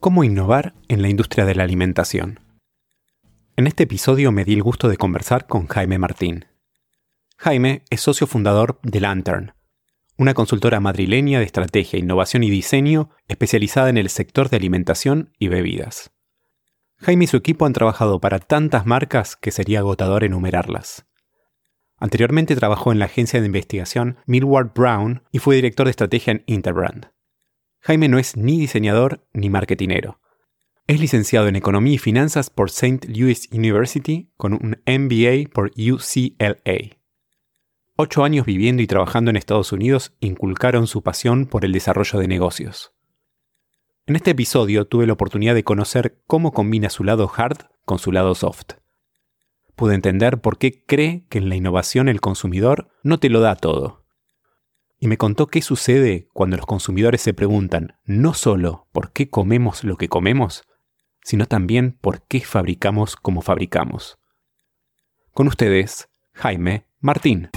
¿Cómo innovar en la industria de la alimentación? En este episodio me di el gusto de conversar con Jaime Martín. Jaime es socio fundador de Lantern, una consultora madrileña de estrategia, innovación y diseño especializada en el sector de alimentación y bebidas. Jaime y su equipo han trabajado para tantas marcas que sería agotador enumerarlas. Anteriormente trabajó en la agencia de investigación Millward Brown y fue director de estrategia en Interbrand. Jaime no es ni diseñador ni marketinero. Es licenciado en Economía y Finanzas por St. Louis University con un MBA por UCLA. Ocho años viviendo y trabajando en Estados Unidos inculcaron su pasión por el desarrollo de negocios. En este episodio tuve la oportunidad de conocer cómo combina su lado hard con su lado soft. Pude entender por qué cree que en la innovación el consumidor no te lo da todo y me contó qué sucede cuando los consumidores se preguntan no solo por qué comemos lo que comemos, sino también por qué fabricamos como fabricamos. Con ustedes, Jaime Martín.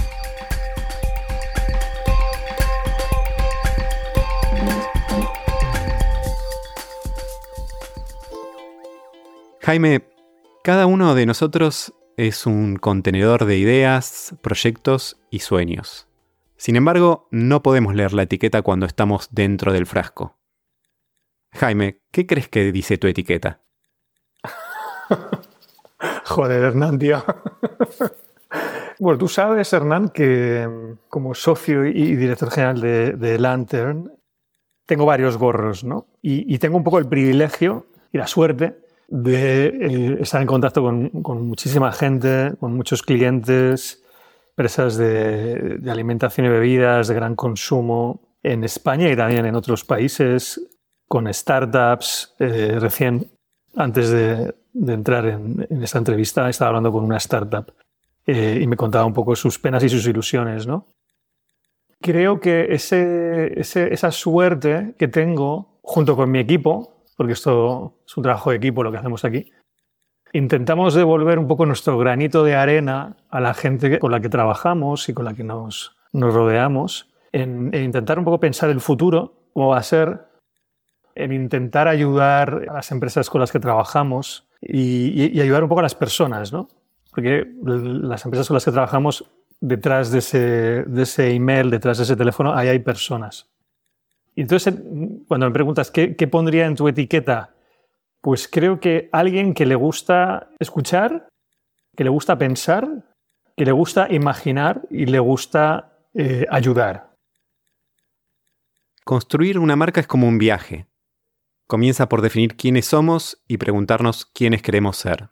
Jaime, cada uno de nosotros es un contenedor de ideas, proyectos y sueños. Sin embargo, no podemos leer la etiqueta cuando estamos dentro del frasco. Jaime, ¿qué crees que dice tu etiqueta? Joder, Hernán, tío. bueno, tú sabes, Hernán, que mm, como socio y director general de, Lantern, tengo varios gorros, ¿no? Y, tengo un poco el privilegio y la suerte de eh, estar en contacto con, con muchísima gente, con muchos clientes, empresas de, alimentación y bebidas de gran consumo en España y también en otros países, con startups. Eh, recién, antes de, entrar en, esta entrevista, estaba hablando con una startup eh, y me contaba un poco sus penas y sus ilusiones. ¿no? Creo que ese, esa suerte que tengo junto con mi equipo, porque esto es un trabajo de equipo lo que hacemos aquí, intentamos devolver un poco nuestro granito de arena a la gente con la que trabajamos y con la que nos, rodeamos, en, intentar un poco pensar el futuro, cómo va a ser, en intentar ayudar a las empresas con las que trabajamos y, ayudar un poco a las personas, ¿no? Porque las empresas con las que trabajamos, detrás de ese, email, detrás de ese teléfono, ahí hay personas. Y entonces, cuando me preguntas qué pondría en tu etiqueta pues creo que alguien que le gusta escuchar, que le gusta pensar, que le gusta imaginar y le gusta eh, ayudar. Construir una marca es como un viaje. Comienza por definir quiénes somos y preguntarnos quiénes queremos ser.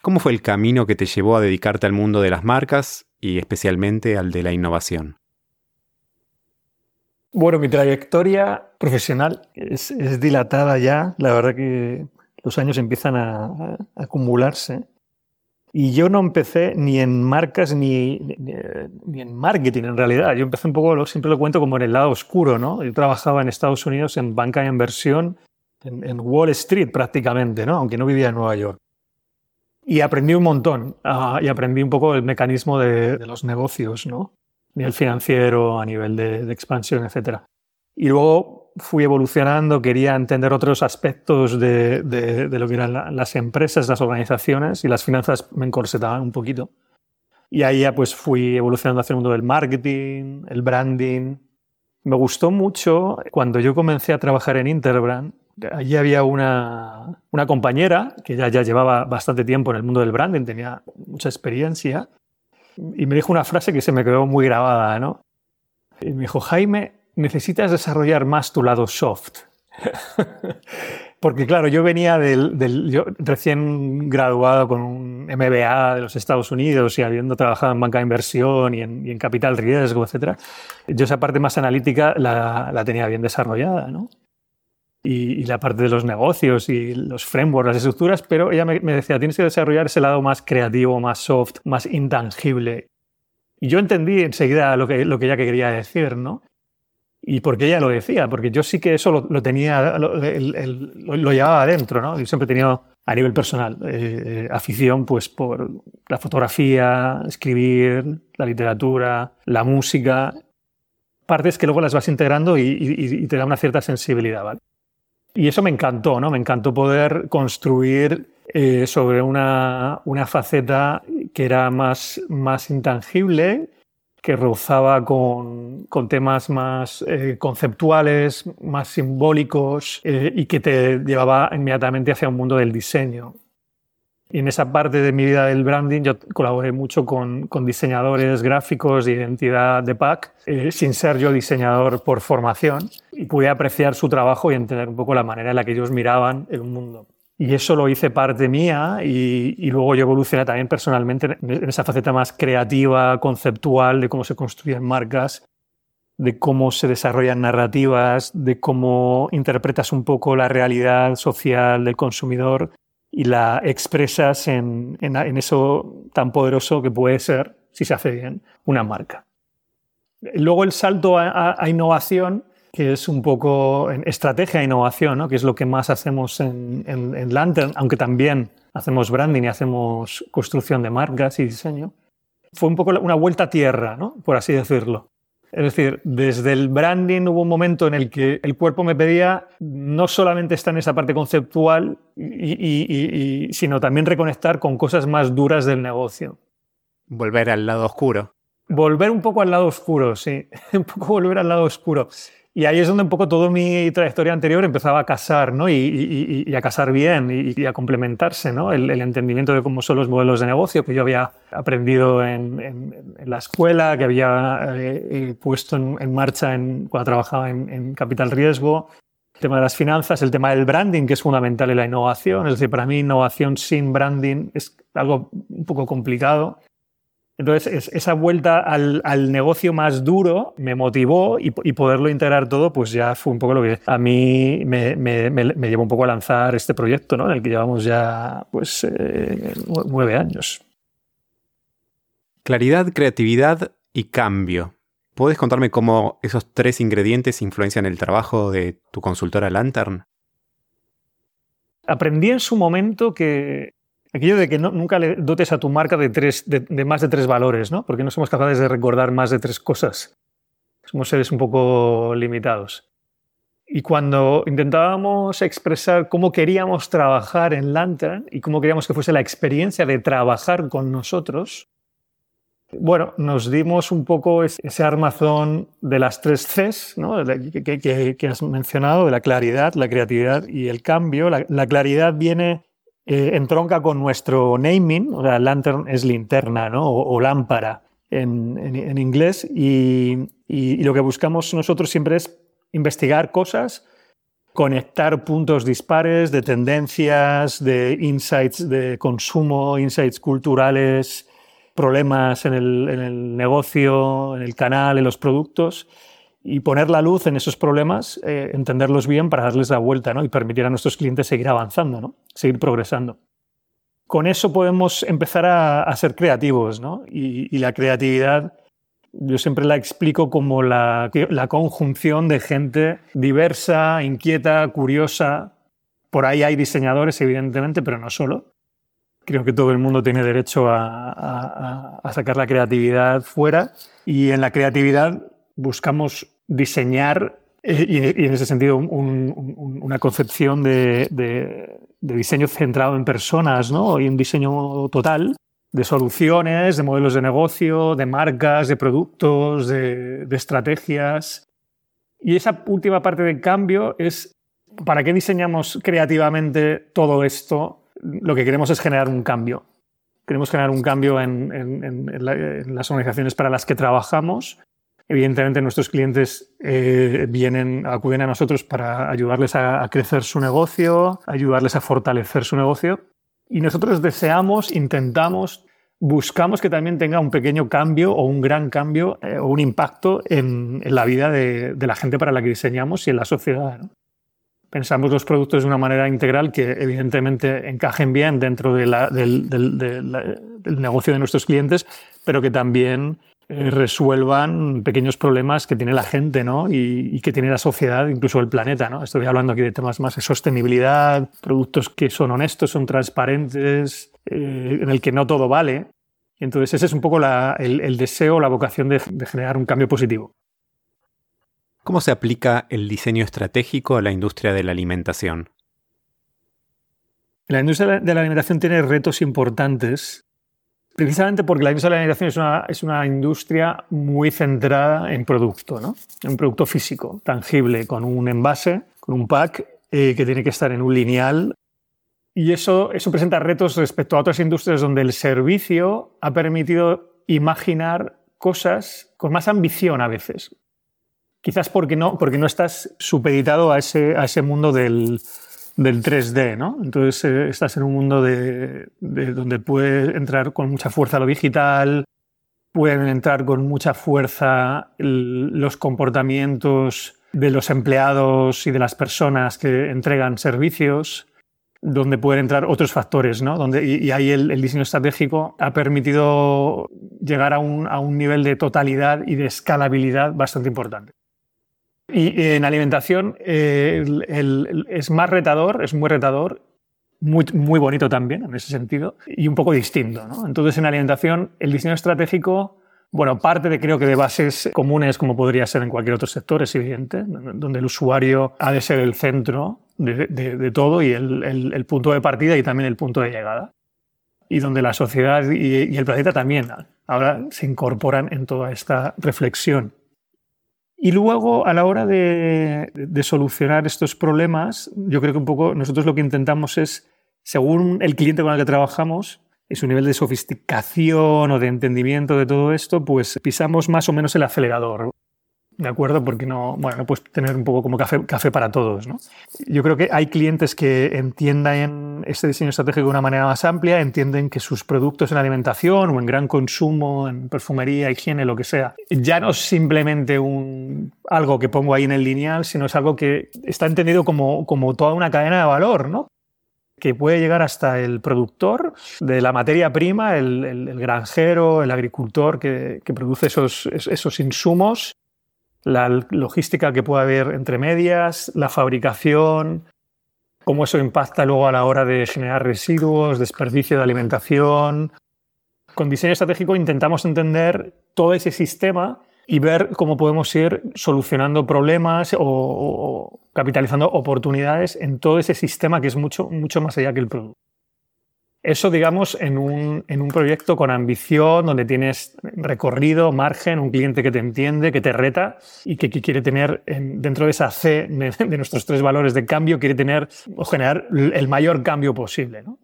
¿Cómo fue el camino que te llevó a dedicarte al mundo de las marcas y especialmente al de la innovación? Bueno, mi trayectoria profesional es, dilatada ya. La verdad que los años empiezan a, acumularse. Y yo no empecé ni en marcas ni, ni, en marketing, en realidad. Yo empecé un poco, siempre lo cuento como en el lado oscuro, ¿no? Yo trabajaba en Estados Unidos en banca de inversión, en, Wall Street prácticamente, ¿no? Aunque no vivía en Nueva York. Y aprendí un montón. Ah, y aprendí un poco el mecanismo de, de los negocios, ¿no? Nivel financiero, a nivel de, expansión, etc. Y luego fui evolucionando, quería entender otros aspectos de, de, lo que eran las empresas, las organizaciones, y las finanzas me encorsetaban un poquito. Y ahí ya pues fui evolucionando hacia el mundo del marketing, el branding. Me gustó mucho cuando yo comencé a trabajar en Interbrand. Allí había una, una compañera que ya, ya llevaba bastante tiempo en el mundo del branding, tenía mucha experiencia y me dijo una frase que se me quedó muy grabada, ¿no? Y me dijo, Jaime, necesitas desarrollar más tu lado soft. Porque claro, yo venía del, yo recién graduado con un MBA de los Estados Unidos y habiendo trabajado en banca de inversión y en, y en capital riesgo, etc. Yo esa parte más analítica la, la tenía bien desarrollada, ¿no? Y, la parte de los negocios y los frameworks, las estructuras, pero ella me, decía, tienes que desarrollar ese lado más creativo, más soft, más intangible. Y yo entendí enseguida lo que, lo que ella quería decir, ¿no? Y por qué ella lo decía, porque yo sí que eso lo, tenía, lo, lo, llevaba adentro, ¿no? Yo siempre he tenido a nivel personal eh, eh, afición pues por la fotografía, escribir, la literatura, la música, partes que luego las vas integrando y, y te da una cierta sensibilidad, ¿vale? Y eso me encantó, ¿no? Me encantó poder construir eh, sobre una, una, faceta que era más, más intangible, que rozaba con, con temas más eh, conceptuales, más simbólicos eh, y que te llevaba inmediatamente hacia un mundo del diseño. Y en esa parte de mi vida del branding yo colaboré mucho con, con diseñadores gráficos de identidad de PAC, eh, sin ser yo diseñador por formación, y pude apreciar su trabajo y entender un poco la manera en la que ellos miraban el mundo. Y eso lo hice parte mía y, y luego yo evolucioné también personalmente en esa faceta más creativa, conceptual, de cómo se construyen marcas, de cómo se desarrollan narrativas, de cómo interpretas un poco la realidad social del consumidor y la expresas en, en, eso tan poderoso que puede ser, si se hace bien, una marca. Luego el salto a, innovación, que es un poco estrategia e innovación, ¿no? que es lo que más hacemos en, en, en Lantern, aunque también hacemos branding y hacemos construcción de marcas y diseño. Fue un poco una vuelta a tierra, ¿no? por así decirlo. Es decir, desde el branding hubo un momento en el que el cuerpo me pedía no solamente estar en esa parte conceptual, y, sino también reconectar con cosas más duras del negocio. Volver al lado oscuro. Volver un poco al lado oscuro, sí. un poco volver al lado oscuro. Y ahí es donde un poco toda mi trayectoria anterior empezaba a casar, ¿no? Y, a casar bien y, a complementarse, ¿no? El, entendimiento de cómo son los modelos de negocio que yo había aprendido en, en, en la escuela, que había eh, eh puesto en, marcha cuando trabajaba en, Capital Riesgo, el tema de las finanzas, el tema del branding, que es fundamental en la innovación. Es decir, para mí innovación sin branding es algo un poco complicado. Entonces, esa vuelta al, negocio más duro me motivó y, poderlo integrar todo, pues ya fue un poco lo que a mí me, llevó un poco a lanzar este proyecto, ¿no? En el que llevamos ya, pues, eh, nueve años. Claridad, creatividad y cambio. ¿Puedes contarme cómo esos tres ingredientes influencian el trabajo de tu consultora Lantern? Aprendí en su momento que Aquello de que nunca le dotes a tu marca de, tres, de, más de tres valores, ¿no? Porque no somos capaces de recordar más de tres cosas. Somos seres un poco limitados. Y cuando intentábamos expresar cómo queríamos trabajar en Lantern y cómo queríamos que fuese la experiencia de trabajar con nosotros, bueno, nos dimos un poco ese armazón de las tres Cs ¿no? que, que, has mencionado, de la claridad, la creatividad y el cambio. La, la claridad viene eh, entronca con nuestro naming, o sea, lantern es linterna ¿no? o, lámpara en, en, inglés, y, y, lo que buscamos nosotros siempre es investigar cosas, conectar puntos dispares de tendencias, de insights de consumo, insights culturales, problemas en el, en el negocio, en el canal, en los productos y poner la luz en esos problemas, eh, entenderlos bien para darles la vuelta ¿no? y permitir a nuestros clientes seguir avanzando, ¿no? seguir progresando. Con eso podemos empezar a, ser creativos ¿no? y, la creatividad yo siempre la explico como la, la conjunción de gente diversa, inquieta, curiosa. Por ahí hay diseñadores, evidentemente, pero no solo. Creo que todo el mundo tiene derecho a, sacar la creatividad fuera y en la creatividad buscamos diseñar eh, y, en ese sentido una concepción de, diseño centrado en personas ¿no? y un diseño total de soluciones, de modelos de negocio, de marcas, de productos, de, de estrategias. Y esa última parte del cambio es, ¿para qué diseñamos creativamente todo esto? Lo que queremos es generar un cambio. Queremos generar un cambio en las organizaciones para las que trabajamos Evidentemente nuestros clientes eh, vienen, acuden a nosotros para ayudarles a, crecer su negocio, ayudarles a fortalecer su negocio. Y nosotros deseamos, intentamos, buscamos que también tenga un pequeño cambio o un gran cambio eh, o un impacto en, la vida de, la gente para la que diseñamos y en la sociedad. pensamos los productos de una manera integral que evidentemente encajen bien dentro del, negocio de nuestros clientes, pero que también eh, resuelvan pequeños problemas que tiene la gente ¿no? y, que tiene la sociedad, incluso el planeta. ¿no? Estoy hablando aquí de temas más de sostenibilidad, productos que son honestos, son transparentes, eh, en el que no todo vale. Y entonces ese es un poco el, deseo, la vocación de generar un cambio positivo. ¿Cómo se aplica el diseño estratégico a la industria de la alimentación? La industria de la alimentación tiene retos importantes, precisamente porque la industria de la alimentación es una, industria muy centrada en producto, ¿no? en producto físico, tangible, con un envase, con un pack eh, que tiene que estar en un lineal. Y eso, eso presenta retos respecto a otras industrias donde el servicio ha permitido imaginar cosas con más ambición a veces, Quizás porque no, porque no estás supeditado a ese, a ese mundo del, del 3D, ¿no? Entonces eh, estás en un mundo de, donde puede entrar con mucha fuerza lo digital, pueden entrar con mucha fuerza los comportamientos de los empleados y de las personas que entregan servicios, donde pueden entrar otros factores, ¿no? Donde, y, ahí el, el, diseño estratégico ha permitido llegar a un, a un nivel de totalidad y de escalabilidad bastante importante. Y en alimentación eh, es más retador, es muy retador, muy, muy bonito también en ese sentido, y un poco distinto. ¿no? Entonces, en alimentación, el diseño estratégico, bueno, parte de creo que de bases comunes, como podría ser en cualquier otro sector, es evidente, donde el usuario ha de ser el centro de, todo y el, punto de partida y también el punto de llegada. Y donde la sociedad y el planeta también ahora se incorporan en toda esta reflexión. Y luego, a la hora de, solucionar estos problemas, yo creo que un poco nosotros lo que intentamos es, según el cliente con el que trabajamos, y su nivel de sofisticación o de entendimiento de todo esto, pues pisamos más o menos el acelerador. ¿De acuerdo? Porque no, bueno, no puedes tener un poco como café, café para todos, ¿no? Yo creo que hay clientes que entiendan este diseño estratégico de una manera más amplia, entienden que sus productos en alimentación o en gran consumo, en perfumería, higiene, lo que sea, ya no es simplemente un, algo que pongo ahí en el lineal, sino es algo que está entendido como, como toda una cadena de valor, ¿no? que puede llegar hasta el productor de la materia prima, el, el, granjero, el agricultor que, que produce esos, esos insumos la logística que puede haber entre medias, la fabricación, cómo eso impacta luego a la hora de generar residuos, desperdicio de alimentación. Con diseño estratégico intentamos entender todo ese sistema y ver cómo podemos ir solucionando problemas o, capitalizando oportunidades en todo ese sistema que es mucho, mucho más allá que el producto. Eso, digamos, en un, en un, proyecto con ambición, donde tienes recorrido, margen, un cliente que te entiende, que te reta y que, quiere tener dentro de esa C de, nuestros tres valores de cambio, quiere tener o generar el mayor cambio posible. ¿no?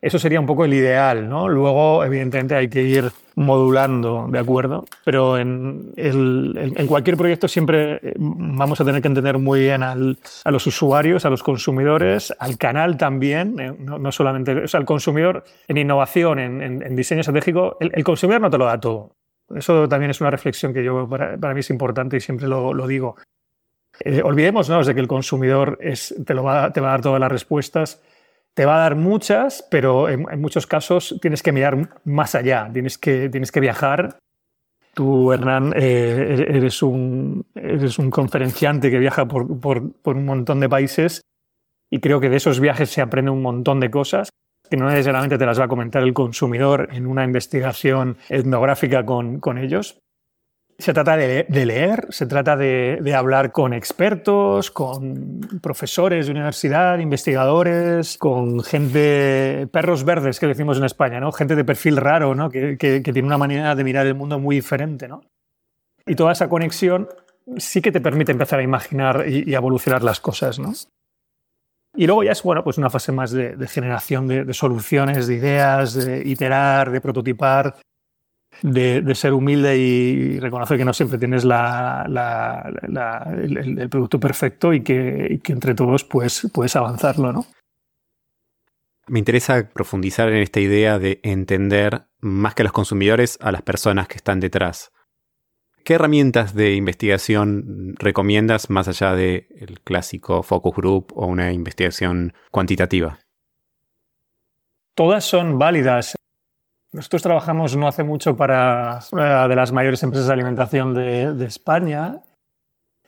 Eso sería un poco el ideal, ¿no? Luego, evidentemente, hay que ir modulando, ¿de acuerdo? Pero en, en cualquier proyecto siempre eh, vamos a tener que entender muy bien al, a los usuarios, a los consumidores, al canal también, eh, no, solamente, o sea, al consumidor en innovación, en, en diseño estratégico, el, consumidor no te lo da todo. Eso también es una reflexión que yo, para, para mí es importante y siempre lo, lo digo. Eh, olvidémonos de que el consumidor es, te, lo va, te va a dar todas las respuestas te va a dar muchas, pero en, muchos casos tienes que mirar más allá, tienes que, tienes que viajar. Tú, Hernán, eh, eres, un, eres un conferenciante que viaja por, por, por, un montón de países y creo que de esos viajes se aprende un montón de cosas que no necesariamente te las va a comentar el consumidor en una investigación etnográfica con, con ellos, se trata de, leer, se trata de, hablar con expertos, con profesores de universidad, investigadores, con gente, perros verdes que decimos en España, ¿no? gente de perfil raro, que, tiene una manera de mirar el mundo muy diferente. ¿no? Y toda esa conexión sí que te permite empezar a imaginar y, evolucionar las cosas. ¿no? Y luego ya es bueno, pues una fase más de, generación de, soluciones, de ideas, de iterar, de prototipar, de, ser humilde y reconocer que no siempre tienes el, producto perfecto y que, entre todos pues, puedes avanzarlo, ¿no? Me interesa profundizar en esta idea de entender más que a los consumidores a las personas que están detrás. ¿Qué herramientas de investigación recomiendas más allá del clásico focus group o una investigación cuantitativa? Todas son válidas. Nosotros trabajamos no hace mucho para una de las mayores empresas de alimentación de, España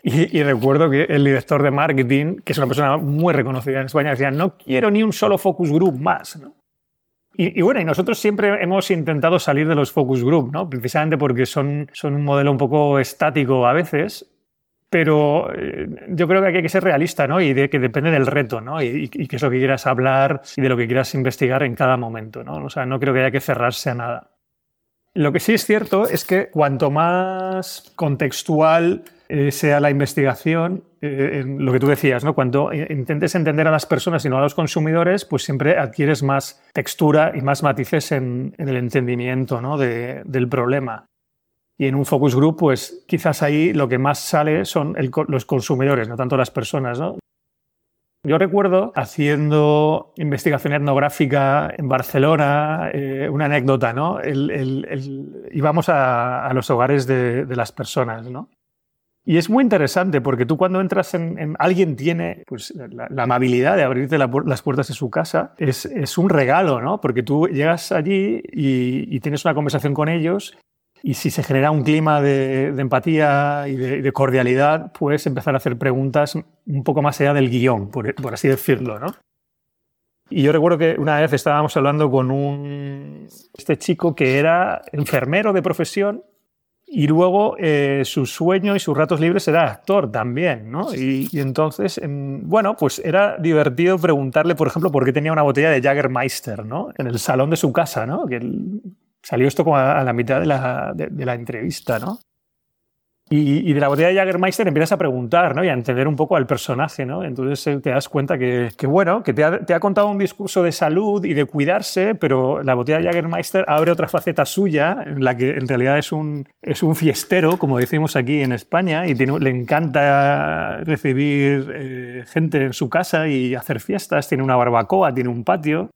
y, recuerdo que el director de marketing, que es una persona muy reconocida en España, decía, no quiero ni un solo focus group más. Y, bueno, y nosotros siempre hemos intentado salir de los focus group, ¿no? precisamente porque son, son un modelo un poco estático a veces, pero eh, yo creo que hay que ser realista ¿no? y de que depende del reto ¿no? y, y qué es lo que quieras hablar y de lo que quieras investigar en cada momento. ¿no? O sea, no creo que haya que cerrarse a nada. Lo que sí es cierto es que cuanto más contextual eh, sea la investigación, eh, lo que tú decías, ¿no? Cuando intentes entender a las personas y no a los consumidores, pues siempre adquieres más textura y más matices en, el entendimiento ¿no? del problema. Y en un focus group, pues quizás ahí lo que más sale son los consumidores, no tanto las personas. ¿no? Yo recuerdo haciendo investigación etnográfica en Barcelona, eh, una anécdota, ¿no? íbamos a, los hogares de, de las personas, ¿no? Y es muy interesante porque tú cuando entras en... alguien tiene pues, la, amabilidad de abrirte las puertas de su casa, es, es, un regalo, ¿no? Porque tú llegas allí y, tienes una conversación con ellos y si se genera un clima de, empatía y de, cordialidad, puedes empezar a hacer preguntas un poco más allá del guion, por, por así decirlo, ¿no? Y yo recuerdo que una vez estábamos hablando con un, este chico que era enfermero de profesión y luego eh, su sueño y sus ratos libres era actor también, ¿no? Y, entonces, bueno, pues era divertido preguntarle, por ejemplo, por qué tenía una botella de Jagermeister, ¿no? En el salón de su casa, ¿no? Que salió esto como a, la mitad de la, entrevista, ¿no? Y, de la botella de Jagermeister empiezas a preguntar ¿no? y a entender un poco al personaje. ¿no? Entonces eh, te das cuenta que, bueno, que te ha, contado un discurso de salud y de cuidarse, pero la botella de Jagermeister abre otra faceta suya, en la que en realidad es un, es un fiestero, como decimos aquí en España, y le encanta recibir eh, gente en su casa y hacer fiestas. Tiene una barbacoa, tiene un patio.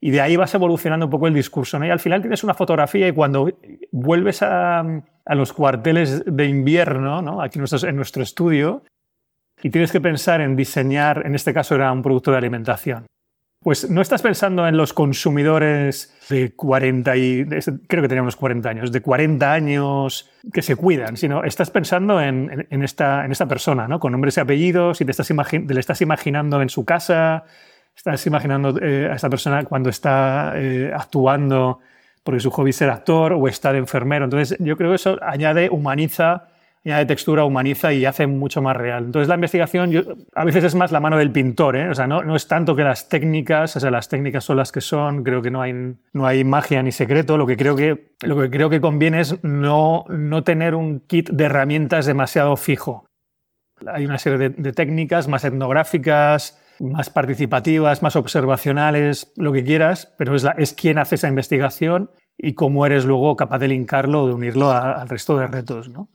Y de ahí vas evolucionando un poco el discurso. ¿no? Y al final tienes una fotografía y cuando vuelves a, los cuarteles de invierno, ¿no? aquí en nuestro, estudio, y tienes que pensar en diseñar, en este caso era un producto de alimentación. Pues no estás pensando en los consumidores de 40 y creo que teníamos 40 años, de 40 años que se cuidan, sino estás pensando en, esta, en esta persona, ¿no? con nombres y apellidos, y te, estás le estás imaginando en su casa, estás imaginando eh, a esta persona cuando está eh, actuando porque su hobby es ser actor o estar enfermero. Entonces yo creo que eso añade, humaniza, añade textura, humaniza y hace mucho más real. Entonces la investigación a veces es más la mano del pintor, ¿eh? o sea, no, no, es tanto que las técnicas, o sea, las técnicas son las que son, creo que no hay, no hay magia ni secreto, lo que creo que, lo que, creo que conviene es no, no tener un kit de herramientas demasiado fijo. Hay una serie de técnicas más etnográficas, más participativas, más observacionales, lo que quieras, pero es, quién hace esa investigación y cómo eres luego capaz de linkarlo de unirlo al resto de retos. ¿no?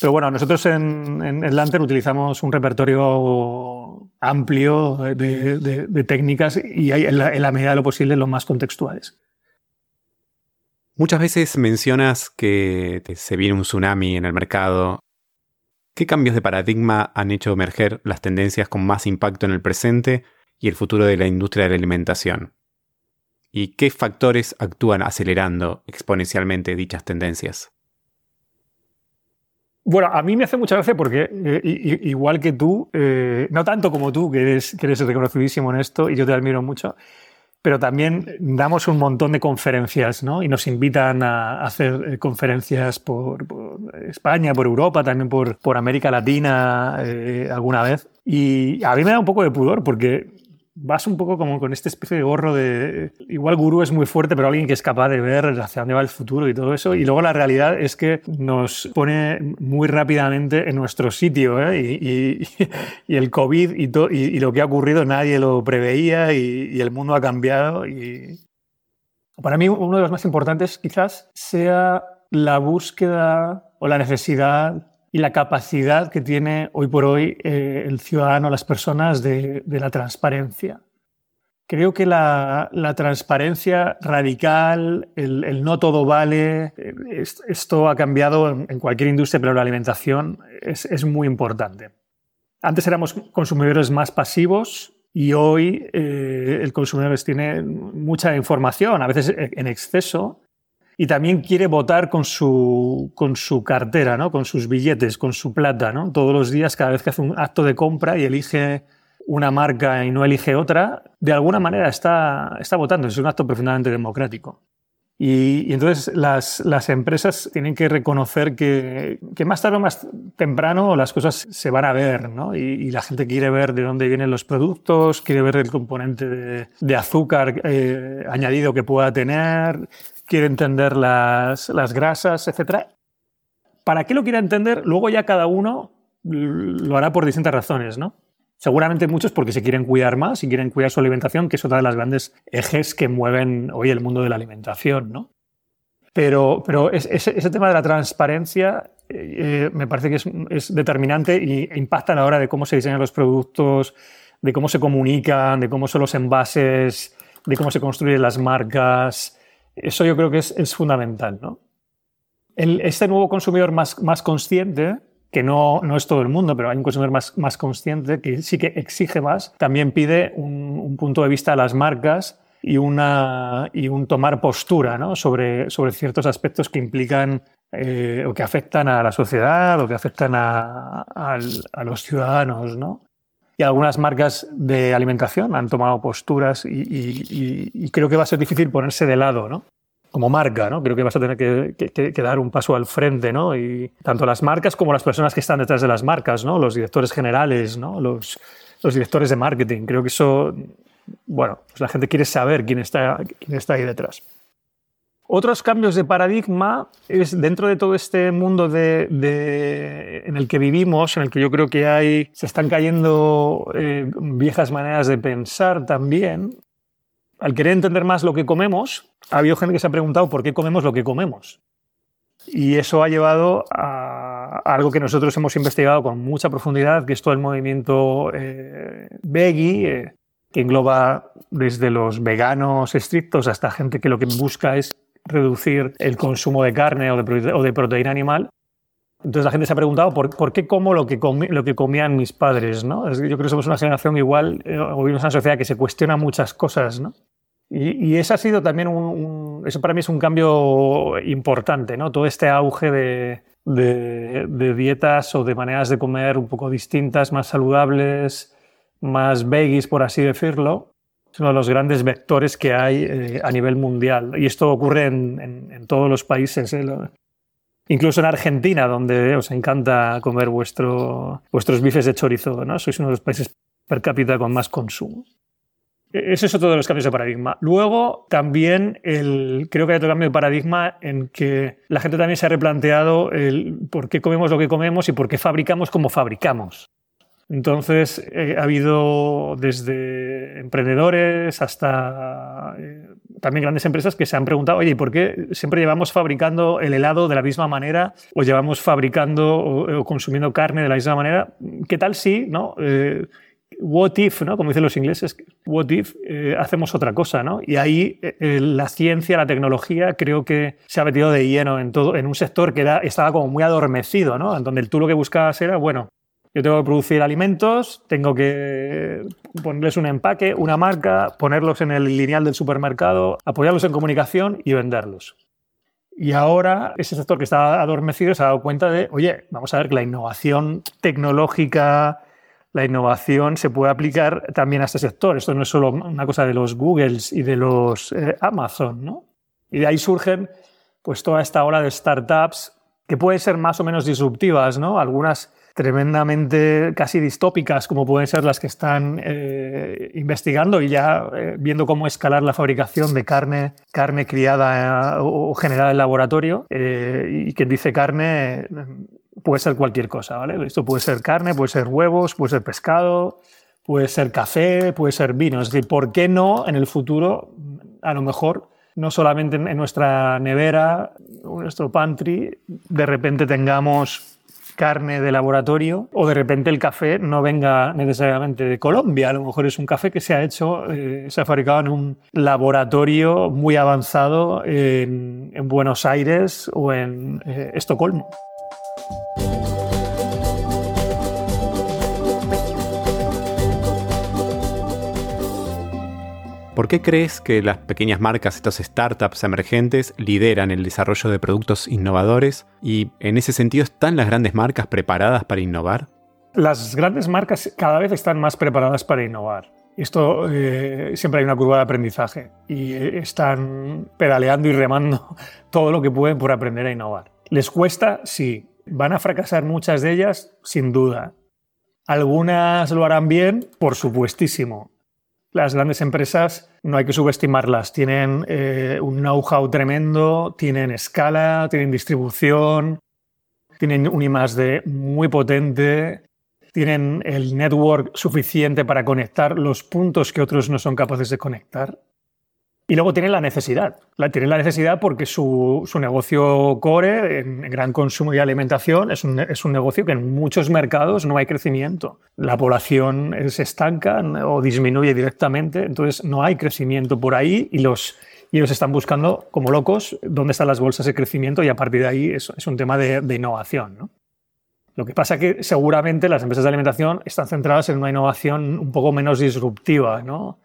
Pero bueno, nosotros en, en, utilizamos un repertorio amplio de, técnicas y hay, en, la, en la medida de lo posible los más contextuales. Muchas veces mencionas que se viene un tsunami en el mercado ¿Qué cambios de paradigma han hecho emerger las tendencias con más impacto en el presente y el futuro de la industria de la alimentación? ¿Y qué factores actúan acelerando exponencialmente dichas tendencias? Bueno, a mí me hace mucha gracia porque, eh, igual que tú, eh, no tanto como tú, que eres, que eres reconocidísimo en esto y yo te admiro mucho, pero también damos un montón de conferencias, ¿no? Y nos invitan a hacer eh, conferencias por, España, por Europa, también por, por América Latina eh, alguna vez. Y a mí me da un poco de pudor porque vas un poco como con esta especie de gorro de... Igual gurú es muy fuerte, pero alguien que es capaz de ver hacia dónde va el futuro y todo eso. Y luego la realidad es que nos pone muy rápidamente en nuestro sitio. ¿eh? Y, el COVID y, y, lo que ha ocurrido nadie lo preveía y, el mundo ha cambiado. Y... Para mí uno de los más importantes quizás sea la búsqueda o la necesidad y la capacidad que tiene hoy por hoy eh, el ciudadano, las personas, de, la transparencia. Creo que la, transparencia radical, el, no todo vale, esto ha cambiado en, cualquier industria, pero la alimentación es, muy importante. Antes éramos consumidores más pasivos y hoy eh, el consumidor tiene mucha información, a veces en exceso, y también quiere votar con su, con su cartera, ¿no? con sus billetes, con su plata. ¿no? Todos los días, cada vez que hace un acto de compra y elige una marca y no elige otra, de alguna manera está, está votando. Es un acto profundamente democrático. Y, entonces las, las, empresas tienen que reconocer que, que, más tarde o más temprano las cosas se van a ver, ¿no? Y, la gente quiere ver de dónde vienen los productos, quiere ver el componente de, de azúcar eh, añadido que pueda tener, quiere entender las, las grasas, etc. ¿Para qué lo quiere entender? Luego ya cada uno lo hará por distintas razones, ¿no? Seguramente muchos porque se quieren cuidar más y quieren cuidar su alimentación, que es otra de las grandes ejes que mueven hoy el mundo de la alimentación, ¿no? Pero, pero ese, tema de la transparencia eh, me parece que es, determinante e impacta a la hora de cómo se diseñan los productos, de cómo se comunican, de cómo son los envases, de cómo se construyen las marcas. Eso yo creo que es, fundamental, ¿no? este nuevo consumidor más, más consciente que no, no, es todo el mundo, pero hay un consumidor más, más consciente que sí que exige más, también pide un, punto de vista a las marcas y, una, y un tomar postura ¿no? sobre, sobre ciertos aspectos que implican eh, o que afectan a la sociedad o que afectan a, a, los ciudadanos. ¿no? Y algunas marcas de alimentación han tomado posturas y, creo que va a ser difícil ponerse de lado. ¿no? como marca, ¿no? Creo que vas a tener que, dar un paso al frente, ¿no? Y tanto las marcas como las personas que están detrás de las marcas, ¿no? Los directores generales, ¿no? Los, los directores de marketing. Creo que eso, bueno, pues la gente quiere saber quién está, quién está ahí detrás. Otros cambios de paradigma es dentro de todo este mundo de, en el que vivimos, en el que yo creo que hay, se están cayendo eh, viejas maneras de pensar también al querer entender más lo que comemos, ha habido gente que se ha preguntado por qué comemos lo que comemos. Y eso ha llevado a algo que nosotros hemos investigado con mucha profundidad, que es todo el movimiento eh, veggie, eh, que engloba desde los veganos estrictos hasta gente que lo que busca es reducir el consumo de carne o de, proteína animal. Entonces la gente se ha preguntado por, qué como lo que, que comían mis padres. ¿no? Yo creo que somos una generación igual, eh, o vivimos en una sociedad que se cuestiona muchas cosas. ¿no? Y, eso ha sido también Eso para mí es un cambio importante, ¿no? Todo este auge de, de, dietas o de maneras de comer un poco distintas, más saludables, más veggies, por así decirlo, es uno de los grandes vectores que hay eh, a nivel mundial. Y esto ocurre en, en, todos los países. ¿eh? Incluso en Argentina, donde os encanta comer vuestro, vuestros bifes de chorizo, ¿no? Sois uno de los países per cápita con más consumo. Ese es otro de los cambios de paradigma. Luego, también el, creo que hay otro cambio de paradigma en que la gente también se ha replanteado el por qué comemos lo que comemos y por qué fabricamos como fabricamos. Entonces, eh, ha habido desde emprendedores hasta eh, también grandes empresas que se han preguntado, oye, ¿por qué siempre llevamos fabricando el helado de la misma manera o llevamos fabricando o, consumiendo carne de la misma manera? ¿Qué tal si, no? Eh, what if, ¿no? como dicen los ingleses, what if eh, hacemos otra cosa. ¿no? Y ahí la ciencia, la tecnología, creo que se ha metido de lleno en, todo, en un sector que era, estaba como muy adormecido, ¿no? en donde tú lo que buscabas era, bueno, yo tengo que producir alimentos, tengo que ponerles un empaque, una marca, ponerlos en el lineal del supermercado, apoyarlos en comunicación y venderlos. Y ahora ese sector que estaba adormecido se ha dado cuenta de, oye, vamos a ver que la innovación tecnológica, la innovación se puede aplicar también a este sector. Esto no es solo una cosa de los Googles y de los eh, Amazon, ¿no? Y de ahí surgen pues toda esta ola de startups que pueden ser más o menos disruptivas, ¿no? Algunas tremendamente casi distópicas, como pueden ser las que están eh, investigando y ya eh, viendo cómo escalar la fabricación de carne, carne criada o generada en laboratorio. y quien dice carne puede ser cualquier cosa, ¿vale? Esto puede ser carne, puede ser huevos, puede ser pescado, puede ser café, puede ser vino. Es decir, ¿por qué no en el futuro, a lo mejor, no solamente en nuestra nevera, en nuestro pantry, de repente tengamos carne de laboratorio o de repente el café no venga necesariamente de Colombia. A lo mejor es un café que se ha hecho, eh, se ha fabricado en un laboratorio muy avanzado en, Buenos Aires o en eh, Estocolmo. ¿Por qué crees que las pequeñas marcas, estas startups emergentes, lideran el desarrollo de productos innovadores? Y en ese sentido, ¿están las grandes marcas preparadas para innovar? Las grandes marcas cada vez están más preparadas para innovar. Esto eh, siempre hay una curva de aprendizaje y eh, están pedaleando y remando todo lo que pueden por aprender a innovar. ¿Les cuesta? Sí. ¿Van a fracasar muchas de ellas? Sin duda. ¿Algunas lo harán bien? Por supuestísimo. Las grandes empresas no hay que subestimarlas. Tienen eh, un know-how tremendo, tienen escala, tienen distribución, tienen un I+D muy potente, tienen el network suficiente para conectar los puntos que otros no son capaces de conectar. Y luego tienen la necesidad. La, tienen la necesidad porque su, negocio core en, gran consumo y alimentación es un, es un, negocio que en muchos mercados no hay crecimiento. La población se estanca o disminuye directamente, entonces no hay crecimiento por ahí y los, ellos están buscando como locos dónde están las bolsas de crecimiento y a partir de ahí es, es un tema de, de innovación. ¿no? Lo que pasa es que seguramente las empresas de alimentación están centradas en una innovación un poco menos disruptiva, ¿no?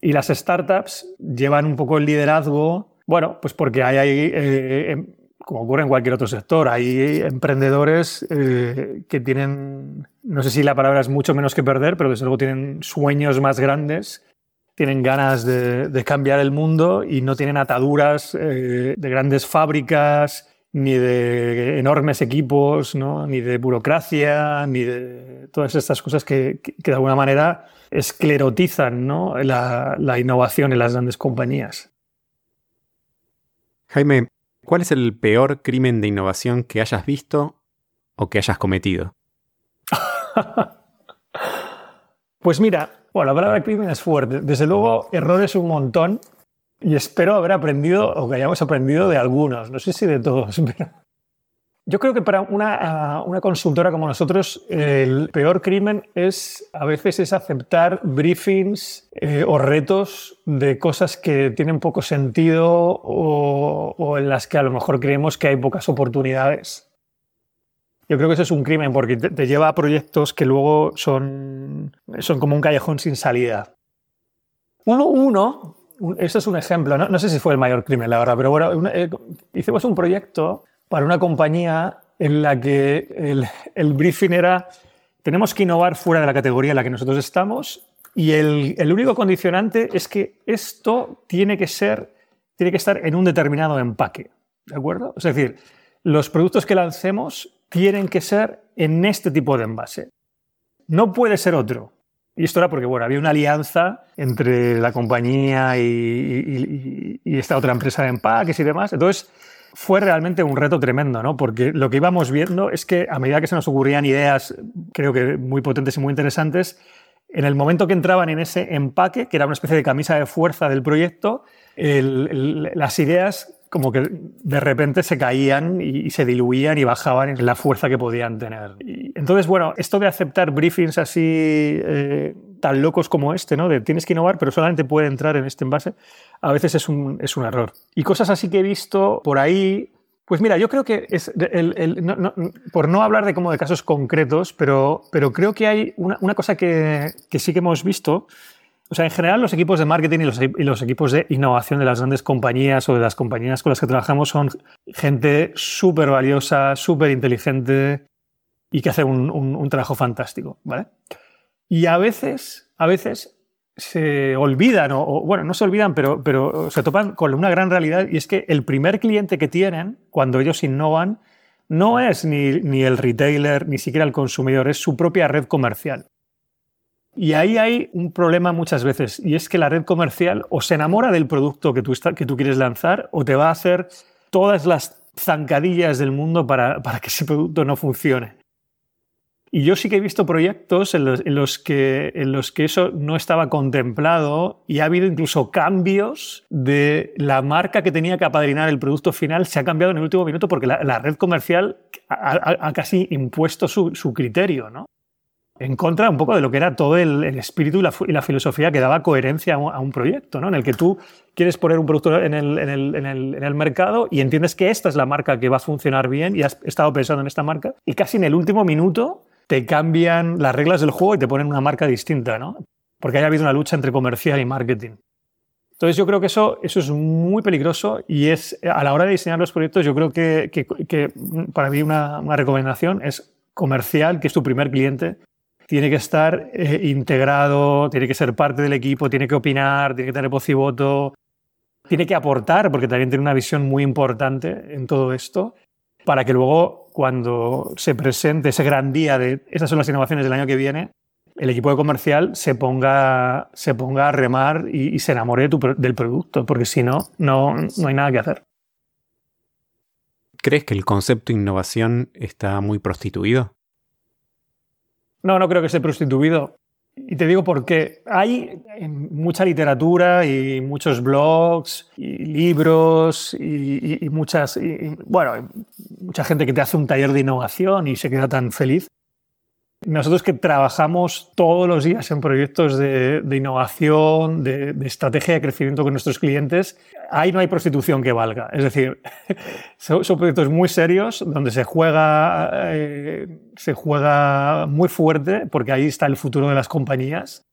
Y las startups llevan un poco el liderazgo, bueno, pues porque hay ahí, eh, em, como ocurre en cualquier otro sector, hay emprendedores eh, que tienen, no sé si la palabra es mucho menos que perder, pero desde luego tienen sueños más grandes, tienen ganas de, cambiar el mundo y no tienen ataduras eh, de grandes fábricas, ni de enormes equipos, ¿no? ni de burocracia, ni de todas estas cosas que, que, de alguna manera esclerotizan ¿no? la, la innovación en las grandes compañías. Jaime, ¿cuál es el peor crimen de innovación que hayas visto o que hayas cometido? pues mira, bueno, la palabra crimen es fuerte. Desde luego, errores un montón. Y espero haber aprendido o que hayamos aprendido de algunos, no sé si de todos, pero yo creo que para una, una, consultora como nosotros el peor crimen es a veces es aceptar briefings eh, o retos de cosas que tienen poco sentido o, o, en las que a lo mejor creemos que hay pocas oportunidades. Yo creo que eso es un crimen porque te, lleva a proyectos que luego son, son como un callejón sin salida. Uno, uno eso es un ejemplo, ¿no? sé si fue el mayor crimen, verdad, pero bueno, eh, hicimos un proyecto para una compañía en la que el, el, briefing era, tenemos que innovar fuera de la categoría en la que nosotros estamos y el, el, único condicionante es que esto tiene que ser, tiene que estar en un determinado empaque, ¿de acuerdo? Es decir, los productos que lancemos tienen que ser en este tipo de envase. No puede ser otro. Y esto era porque bueno, había una alianza entre la compañía y, esta otra empresa de empaques y demás. Entonces fue realmente un reto tremendo, ¿no? Porque lo que íbamos viendo es que a medida que se nos ocurrían ideas, creo que muy potentes y muy interesantes, en el momento que entraban en ese empaque, que era una especie de camisa de fuerza del proyecto, las ideas como que de repente se caían y, se diluían y bajaban en la fuerza que podían tener. entonces, bueno, esto de aceptar briefings así eh, tan locos como este, ¿no? De tienes que innovar, pero solamente puede entrar en este envase, a veces es un, es un error. Y cosas así que he visto por ahí, pues mira, yo creo que es por no hablar de como de casos concretos, pero, pero creo que hay una, una cosa que, que sí que hemos visto o sea, en general los equipos de marketing y los, equipos de innovación de las grandes compañías o de las compañías con las que trabajamos son gente súper valiosa, súper inteligente y que hace un, trabajo fantástico, ¿vale? Y a veces, a veces se olvidan, o, bueno, no se olvidan, pero, pero se topan con una gran realidad y es que el primer cliente que tienen cuando ellos innovan no es ni, ni el retailer, ni siquiera el consumidor, es su propia red comercial. Y ahí hay un problema muchas veces, y es que la red comercial o se enamora del producto que tú, quieres lanzar o te va a hacer todas las zancadillas del mundo para, que ese producto no funcione. Y yo sí que he visto proyectos en los, que, en los que eso no estaba contemplado y ha habido incluso cambios de la marca que tenía que apadrinar el producto final, se ha cambiado en el último minuto porque la, red comercial ha, casi impuesto su, su criterio, ¿no? En contra un poco de lo que era todo el, espíritu y la, filosofía que daba coherencia a un, proyecto, ¿no? en el que tú quieres poner un producto en el, el, mercado y entiendes que esta es la marca que va a funcionar bien y has estado pensando en esta marca y casi en el último minuto te cambian las reglas del juego y te ponen una marca distinta, ¿no? porque haya habido una lucha entre comercial y marketing. Entonces yo creo que eso, eso es muy peligroso y es a la hora de diseñar los proyectos yo creo que, que, para mí una recomendación es comercial, que es tu primer cliente, tiene que estar eh, integrado, tiene que ser parte del equipo, tiene que opinar, tiene que tener voz y voto, tiene que aportar, porque también tiene una visión muy importante en todo esto, para que luego cuando se presente ese gran día de esas son las innovaciones del año que viene, el equipo de comercial se ponga, se ponga a remar y, se enamore del producto, porque si no, no, no hay nada que hacer. ¿Crees que el concepto innovación está muy prostituido? No, no creo que esté prostituido. Y te digo por qué. Hay mucha literatura y muchos blogs y libros y, muchas, bueno, mucha gente que te hace un taller de innovación y se queda tan feliz. Nosotros que trabajamos todos los días en proyectos de, innovación, de, estrategia de crecimiento con nuestros clientes, ahí no hay prostitución que valga. Es decir, son, proyectos muy serios donde se juega, eh, se juega muy fuerte porque ahí está el futuro de las compañías.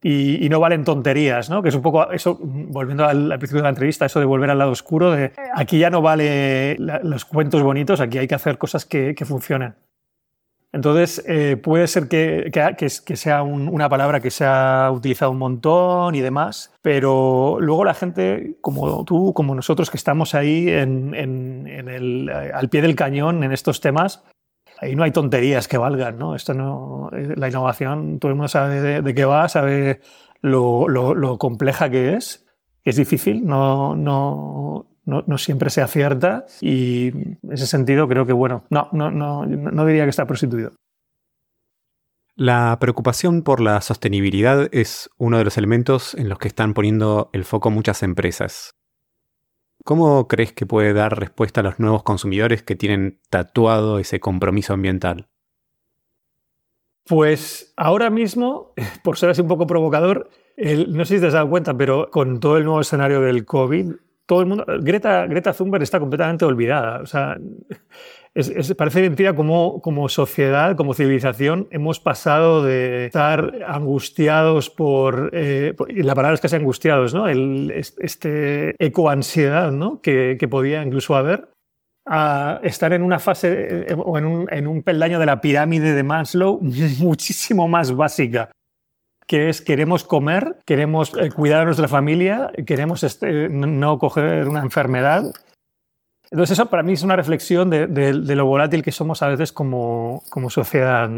Y, no valen tonterías, ¿no? Que es un poco eso, volviendo al, principio de la entrevista, eso de volver al lado oscuro, de aquí ya no vale los cuentos bonitos, aquí hay que hacer cosas que, que funcionen. Entonces, eh, puede ser que, sea una palabra que se ha utilizado un montón y demás, pero luego la gente, como tú, como nosotros que estamos ahí en, el, al pie del cañón en estos temas, ahí no hay tonterías que valgan, ¿no? Esto no, eh, la innovación, todo el mundo sabe de, qué va, sabe lo, lo, compleja que es, que es difícil, no, no, no, siempre se acierta y en ese sentido creo que, bueno, no, no, no, no diría que está prostituido. La preocupación por la sostenibilidad es uno de los elementos en los que están poniendo el foco muchas empresas. ¿Cómo crees que puede dar respuesta a los nuevos consumidores que tienen tatuado ese compromiso ambiental? Pues ahora mismo, por ser así un poco provocador, no sé si te has dado cuenta, pero con todo el nuevo escenario del COVID, todo el mundo. Greta, Greta Thunberg está completamente olvidada. O sea, parece mentira cómo como sociedad, como civilización, hemos pasado de estar angustiados por. Eh, la palabra es se angustiados, ¿no? El, este ecoansiedad, ¿no? Que, que podía incluso haber a estar en una fase eh, o en un, en un peldaño de la pirámide de Maslow muchísimo más básica que es queremos comer, queremos eh, cuidar a nuestra familia, queremos este, no coger una enfermedad. Entonces eso para mí es una reflexión de, lo volátil que somos a veces como, como sociedad.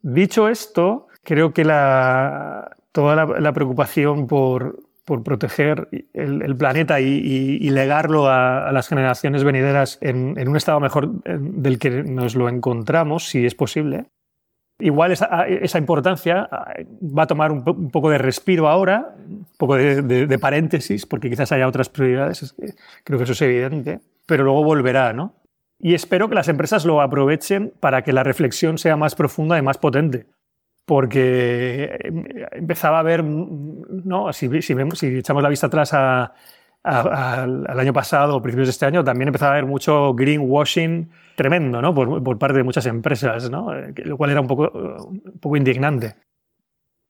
Dicho esto, creo que la, toda la, preocupación por, por, proteger el, planeta y, legarlo a, las generaciones venideras en, en, un estado mejor del que nos lo encontramos, si es posible, Igual esa, esa, importancia ah, va a tomar un, poco de respiro ahora, un poco de, paréntesis, porque quizás haya otras prioridades, creo que eso es evidente, pero luego volverá, ¿no? Y espero que las empresas lo aprovechen para que la reflexión sea más profunda y más potente. Porque eh, empezaba a ver, ¿no? si, si echamos la vista atrás a, al año pasado o principios de este año también empezaba a haber mucho greenwashing tremendo ¿no? por, parte de muchas empresas, ¿no? lo cual era un poco, un poco indignante.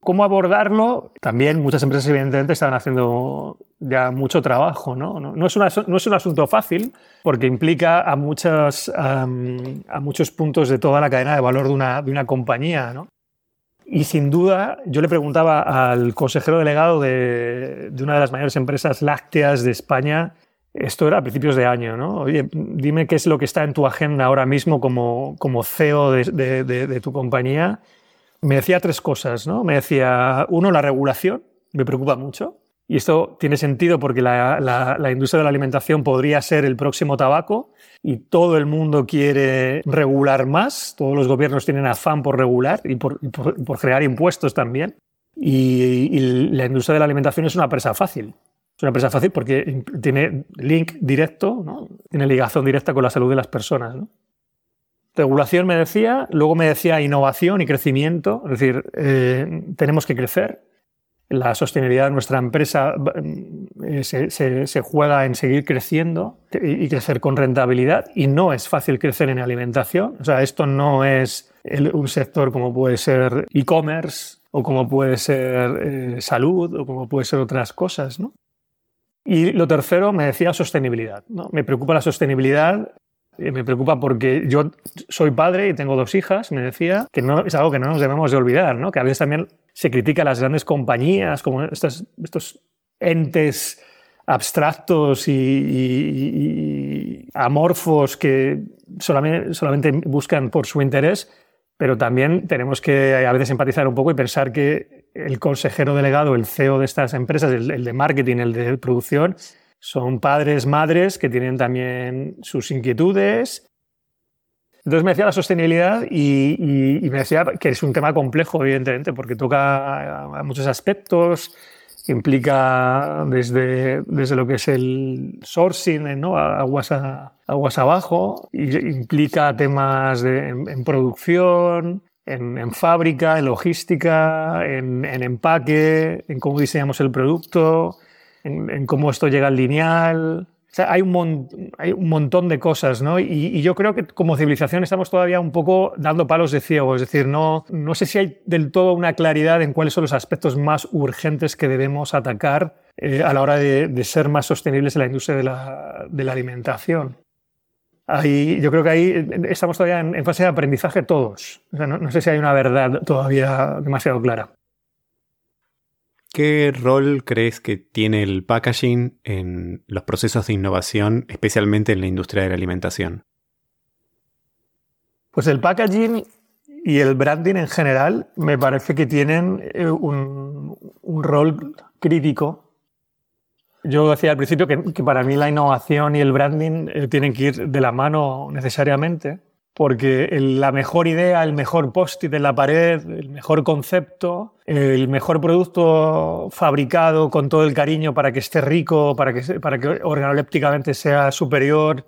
¿Cómo abordarlo? También muchas empresas evidentemente estaban haciendo ya mucho trabajo. No, no, no, es, una, no es, un asunto fácil porque implica a, muchas, a muchos puntos de toda la cadena de valor de una, de una compañía. Y sin duda, yo le preguntaba al consejero delegado de, una de las mayores empresas lácteas de España, esto era a principios de año, ¿no? Oye, dime qué es lo que está en tu agenda ahora mismo como, como CEO de, tu compañía. Me decía tres cosas, ¿no? Me decía, uno, la regulación, me preocupa mucho. Y esto tiene sentido porque la, industria de la alimentación podría ser el próximo tabaco y todo el mundo quiere regular más, todos los gobiernos tienen afán por regular y por, por, crear impuestos también. Y, la industria de la alimentación es una presa fácil. Es una presa fácil porque tiene link directo, tiene ligación directa con la salud de las personas. Regulación me decía, luego me decía innovación y crecimiento, es decir, eh, tenemos que crecer. La sostenibilidad de nuestra empresa eh, se, juega en seguir creciendo y, crecer con rentabilidad y no es fácil crecer en alimentación. O sea, esto no es un sector como puede ser e-commerce o como puede ser eh, salud o como puede ser otras cosas, ¿no? Y lo tercero, me decía sostenibilidad. ¿no? Me preocupa la sostenibilidad me preocupa porque yo soy padre y tengo dos hijas, me decía, que no, es algo que no nos debemos de olvidar, ¿no? que a veces también se critica a las grandes compañías como estos, entes abstractos y, amorfos que solamente, buscan por su interés, pero también tenemos que a veces empatizar un poco y pensar que el consejero delegado, el CEO de estas empresas, el de marketing, el de producción, son padres, madres que tienen también sus inquietudes. Entonces me decía la sostenibilidad y, me decía que es un tema complejo, evidentemente, porque toca a muchos aspectos, implica desde, desde lo que es el sourcing, ¿no? aguas, aguas abajo, y implica temas de, en, producción, en, fábrica, en logística, en, en empaque, en cómo diseñamos el producto, en, cómo esto llega al lineal. O sea, hay, un montón de cosas, ¿no? Y, yo creo que como civilización estamos todavía un poco dando palos de ciego. Es decir, no, no sé si hay del todo una claridad en cuáles son los aspectos más urgentes que debemos atacar eh, a la hora de, ser más sostenibles en la industria de la, alimentación. Ahí, yo creo que ahí estamos todavía en, fase de aprendizaje todos. No sé si hay una verdad todavía demasiado clara. ¿Qué rol crees que tiene el packaging en los procesos de innovación, especialmente en la industria de la alimentación? Pues el packaging y el branding en general me parece que tienen eh, un, rol crítico. Yo decía al principio que, para mí la innovación y el branding eh, tienen que ir de la mano necesariamente porque la mejor idea, el mejor post-it en la pared, el mejor concepto, el mejor producto fabricado con todo el cariño para que esté rico, para que, para que organolépticamente sea superior,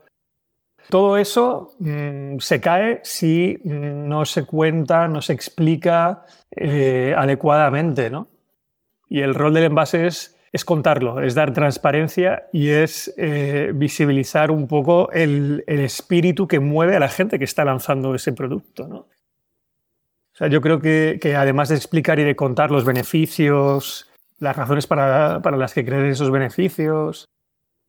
todo eso mm, se cae si no se cuenta, no se explica eh, adecuadamente. ¿no? Y el rol del envase es es contarlo, es dar transparencia y es eh, visibilizar un poco el, espíritu que mueve a la gente que está lanzando ese producto. ¿no? O sea, yo creo que, además de explicar y de contar los beneficios, las razones para, para las que creen esos beneficios,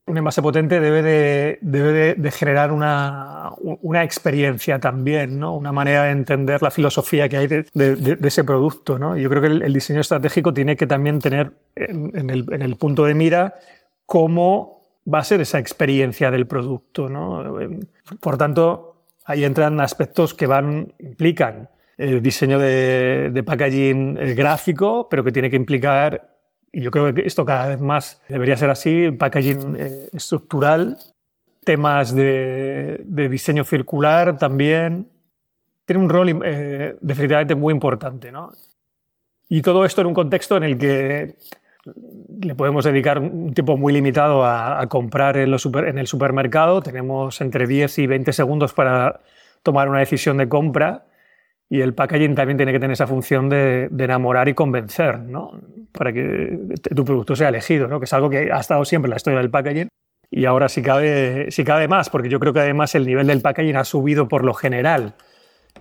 un envase potente debe de, debe de, generar una, una, experiencia también, ¿no? una manera de entender la filosofía que hay de, ese producto. ¿no? Yo creo que el, diseño estratégico tiene que también tener en, el, en, el, punto de mira cómo va a ser esa experiencia del producto. ¿no? Por tanto, ahí entran aspectos que van, implican el diseño de, packaging eh, gráfico, pero que tiene que implicar y yo creo que esto cada vez más debería ser así, packaging eh, estructural, temas de, diseño circular también. Tiene un rol eh, definitivamente muy importante. ¿no? Y todo esto en un contexto en el que le podemos dedicar un tiempo muy limitado a, comprar en, en el supermercado. Tenemos entre 10 y 20 segundos para tomar una decisión de compra y el packaging también tiene que tener esa función de, enamorar y convencer, ¿no? Para que tu producto sea elegido, ¿no? Que es algo que ha estado siempre en la historia del packaging y ahora sí cabe, sí cabe más, porque yo creo que además el nivel del packaging ha subido por lo general.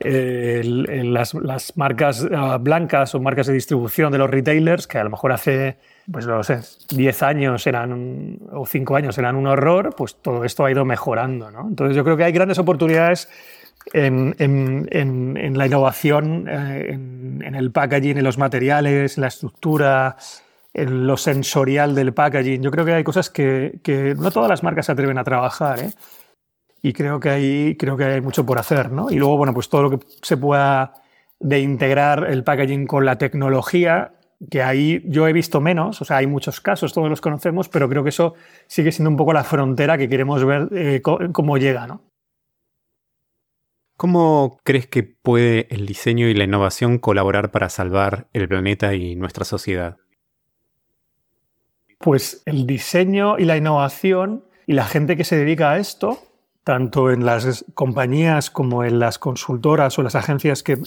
las, las, marcas ah, blancas o marcas de distribución de los retailers, que a lo mejor hace, pues no sé, 10 años eran, o 5 años eran un horror, pues todo esto ha ido mejorando, ¿no? Entonces yo creo que hay grandes oportunidades en, la innovación, eh, en, el packaging, en los materiales, en la estructura, en lo sensorial del packaging. Yo creo que hay cosas que, no todas las marcas se atreven a trabajar. ¿eh? Y creo que, hay, creo que hay mucho por hacer. ¿no? Y luego, bueno, pues todo lo que se pueda de integrar el packaging con la tecnología que ahí yo he visto menos, o sea, hay muchos casos, todos los conocemos, pero creo que eso sigue siendo un poco la frontera que queremos ver eh, cómo llega, ¿no? ¿Cómo crees que puede el diseño y la innovación colaborar para salvar el planeta y nuestra sociedad? Pues el diseño y la innovación y la gente que se dedica a esto, tanto en las compañías como en las consultoras o las agencias que,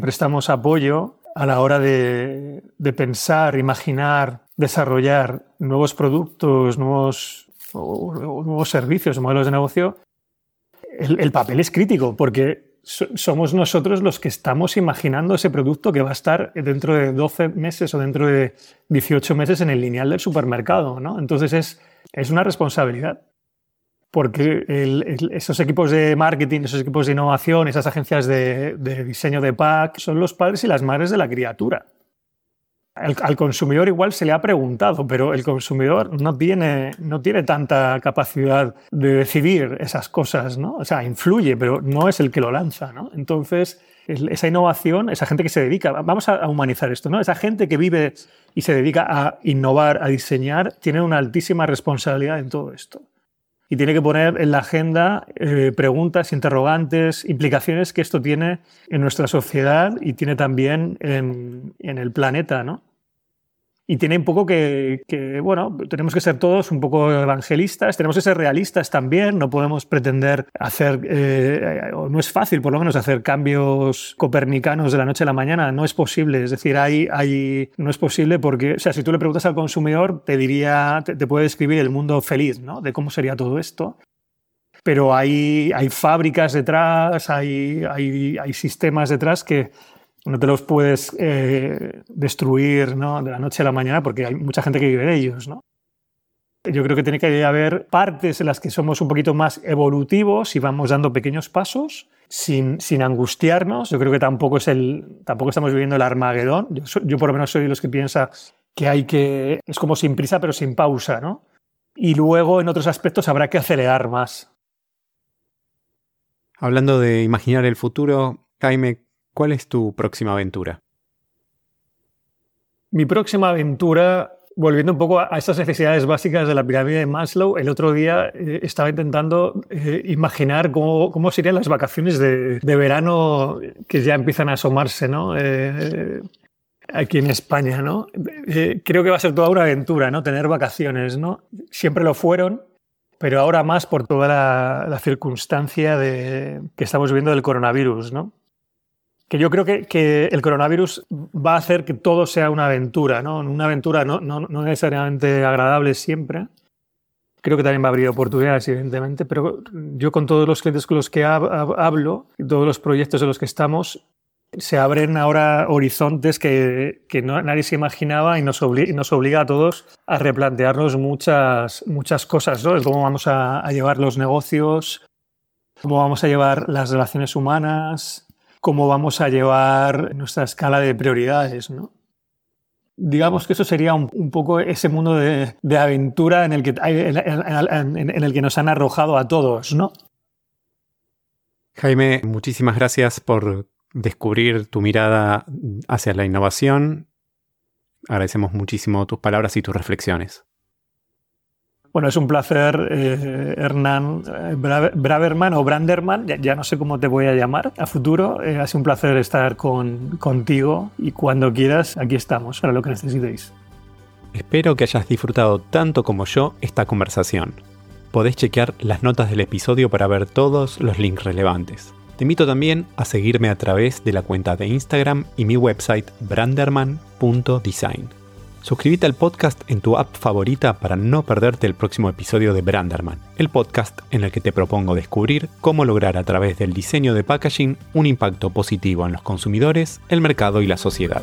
prestamos apoyo a la hora de, pensar, imaginar, desarrollar nuevos productos, nuevos, nuevos servicios, modelos de negocio, el, papel es crítico porque somos nosotros los que estamos imaginando ese producto que va a estar dentro de 12 meses o dentro de 18 meses en el lineal del supermercado. ¿no? Entonces es, es una responsabilidad. Porque esos equipos de marketing, esos equipos de innovación, esas agencias de, de diseño de pack, son los padres y las madres de la criatura al consumidor igual se le ha preguntado, pero el consumidor no tiene, no tiene tanta capacidad de decidir esas cosas, ¿no? O sea, influye, pero no es el que lo lanza, ¿no? Entonces, esa innovación, esa gente que se dedica, vamos a humanizar esto, ¿no? Esa gente que vive y se dedica a innovar, a diseñar, tiene una altísima responsabilidad en todo esto. Y tiene que poner en la agenda eh, preguntas, interrogantes, implicaciones que esto tiene en nuestra sociedad y tiene también en, en el planeta, ¿no? Y tiene un poco que, bueno, tenemos que ser todos un poco evangelistas, tenemos que ser realistas también, no podemos pretender hacer, eh, no es fácil por lo menos hacer cambios copernicanos de la noche a la mañana, no es posible, es decir, hay, hay, no es posible porque, o sea, si tú le preguntas al consumidor, te diría, te, puede describir el mundo feliz, ¿no? De cómo sería todo esto pero hay, hay fábricas detrás, hay, hay, hay, sistemas detrás que, no te los puedes eh, destruir ¿no? de la noche a la mañana porque hay mucha gente que vive de ellos. ¿no? Yo creo que tiene que haber partes en las que somos un poquito más evolutivos y vamos dando pequeños pasos sin, sin angustiarnos. Yo creo que tampoco, es el, tampoco estamos viviendo el Armagedón. Yo, yo por lo menos soy de los que piensa que hay que... Es como sin prisa pero sin pausa. ¿no? Y luego en otros aspectos habrá que acelerar más. Hablando de imaginar el futuro, Jaime, ¿Cuál es tu próxima aventura? Mi próxima aventura, volviendo un poco a estas necesidades básicas de la pirámide de Maslow, el otro día eh, estaba intentando eh, imaginar cómo, serían las vacaciones de, verano que ya empiezan a asomarse, ¿no? Eh, aquí en España, ¿no? creo que va a ser toda una aventura, ¿no? Tener vacaciones, ¿no? Siempre lo fueron, pero ahora más por toda la, la circunstancia de, que estamos viviendo del coronavirus, ¿no? Que yo creo que, el coronavirus va a hacer que todo sea una aventura, ¿no? Una aventura no, no, necesariamente agradable siempre. Creo que también va a abrir oportunidades, evidentemente, pero yo con todos los clientes con los que hablo, todos los proyectos en los que estamos, se abren ahora horizontes que, nadie se imaginaba y nos, obliga, a todos a replantearnos muchas, muchas cosas, ¿no? cómo vamos a, a llevar los negocios, cómo vamos a llevar las relaciones humanas, cómo vamos a llevar nuestra escala de prioridades, ¿no? Digamos que eso sería un, poco ese mundo de, aventura en el, que, en, el que nos han arrojado a todos, ¿no? Jaime, muchísimas gracias por descubrir tu mirada hacia la innovación. Agradecemos muchísimo tus palabras y tus reflexiones. Bueno, es un placer, eh, Hernán eh, Braverman o Branderman, ya, no sé cómo te voy a llamar a futuro. Eh, ha sido un placer estar con, contigo y cuando quieras, aquí estamos para lo que necesitéis. Espero que hayas disfrutado tanto como yo esta conversación. Podés chequear las notas del episodio para ver todos los links relevantes. Te invito también a seguirme a través de la cuenta de Instagram y mi website branderman.design. Suscríbete al podcast en tu app favorita para no perderte el próximo episodio de Branderman, el podcast en el que te propongo descubrir cómo lograr a través del diseño de packaging un impacto positivo en los consumidores, el mercado y la sociedad.